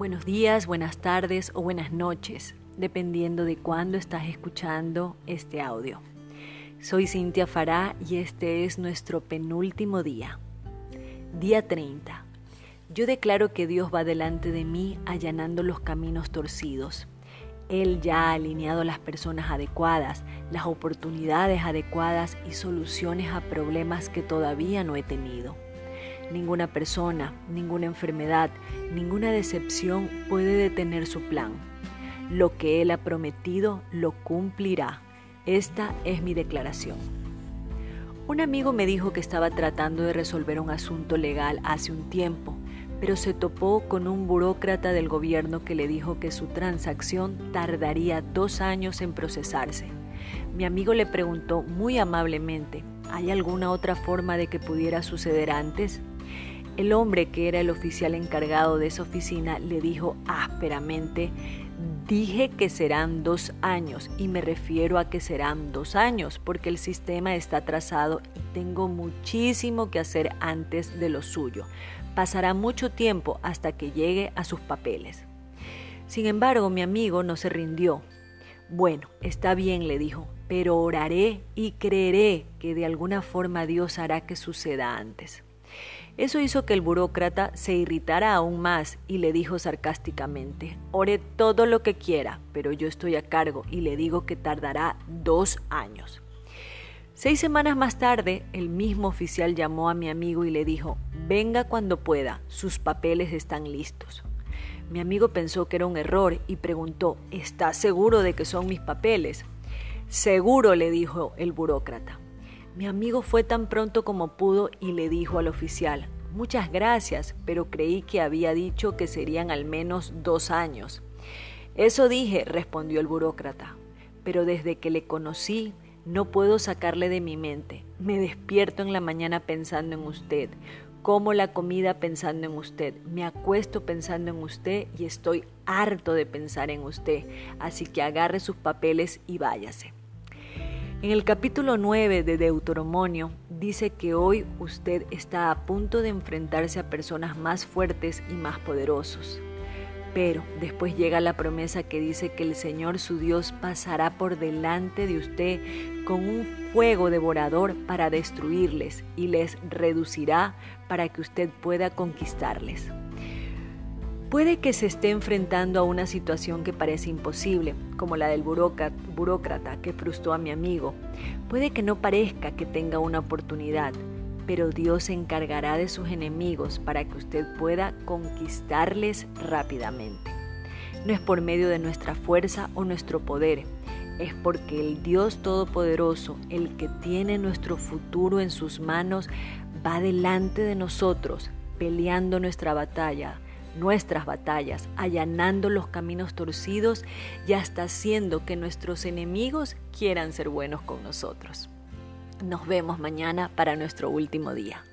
Buenos días, buenas tardes o buenas noches, dependiendo de cuándo estás escuchando este audio. Soy Cintia Fará y este es nuestro penúltimo día. Día 30. Yo declaro que Dios va delante de mí allanando los caminos torcidos. Él ya ha alineado las personas adecuadas, las oportunidades adecuadas y soluciones a problemas que todavía no he tenido. Ninguna persona, ninguna enfermedad, ninguna decepción puede detener su plan. Lo que Él ha prometido lo cumplirá. Esta es mi declaración. Un amigo me dijo que estaba tratando de resolver un asunto legal hace un tiempo, pero se topó con un burócrata del gobierno que le dijo que su transacción tardaría dos años en procesarse. Mi amigo le preguntó muy amablemente, ¿hay alguna otra forma de que pudiera suceder antes? El hombre que era el oficial encargado de esa oficina le dijo ásperamente, dije que serán dos años y me refiero a que serán dos años porque el sistema está atrasado y tengo muchísimo que hacer antes de lo suyo. Pasará mucho tiempo hasta que llegue a sus papeles. Sin embargo, mi amigo no se rindió. Bueno, está bien, le dijo, pero oraré y creeré que de alguna forma Dios hará que suceda antes. Eso hizo que el burócrata se irritara aún más y le dijo sarcásticamente, ore todo lo que quiera, pero yo estoy a cargo y le digo que tardará dos años. Seis semanas más tarde, el mismo oficial llamó a mi amigo y le dijo, venga cuando pueda, sus papeles están listos. Mi amigo pensó que era un error y preguntó, ¿está seguro de que son mis papeles? Seguro, le dijo el burócrata. Mi amigo fue tan pronto como pudo y le dijo al oficial, muchas gracias, pero creí que había dicho que serían al menos dos años. Eso dije, respondió el burócrata, pero desde que le conocí no puedo sacarle de mi mente. Me despierto en la mañana pensando en usted, como la comida pensando en usted, me acuesto pensando en usted y estoy harto de pensar en usted, así que agarre sus papeles y váyase. En el capítulo 9 de Deuteronomio dice que hoy usted está a punto de enfrentarse a personas más fuertes y más poderosos. Pero después llega la promesa que dice que el Señor su Dios pasará por delante de usted con un fuego devorador para destruirles y les reducirá para que usted pueda conquistarles. Puede que se esté enfrentando a una situación que parece imposible, como la del burócrata que frustró a mi amigo. Puede que no parezca que tenga una oportunidad, pero Dios se encargará de sus enemigos para que usted pueda conquistarles rápidamente. No es por medio de nuestra fuerza o nuestro poder, es porque el Dios Todopoderoso, el que tiene nuestro futuro en sus manos, va delante de nosotros, peleando nuestra batalla nuestras batallas, allanando los caminos torcidos y hasta haciendo que nuestros enemigos quieran ser buenos con nosotros. Nos vemos mañana para nuestro último día.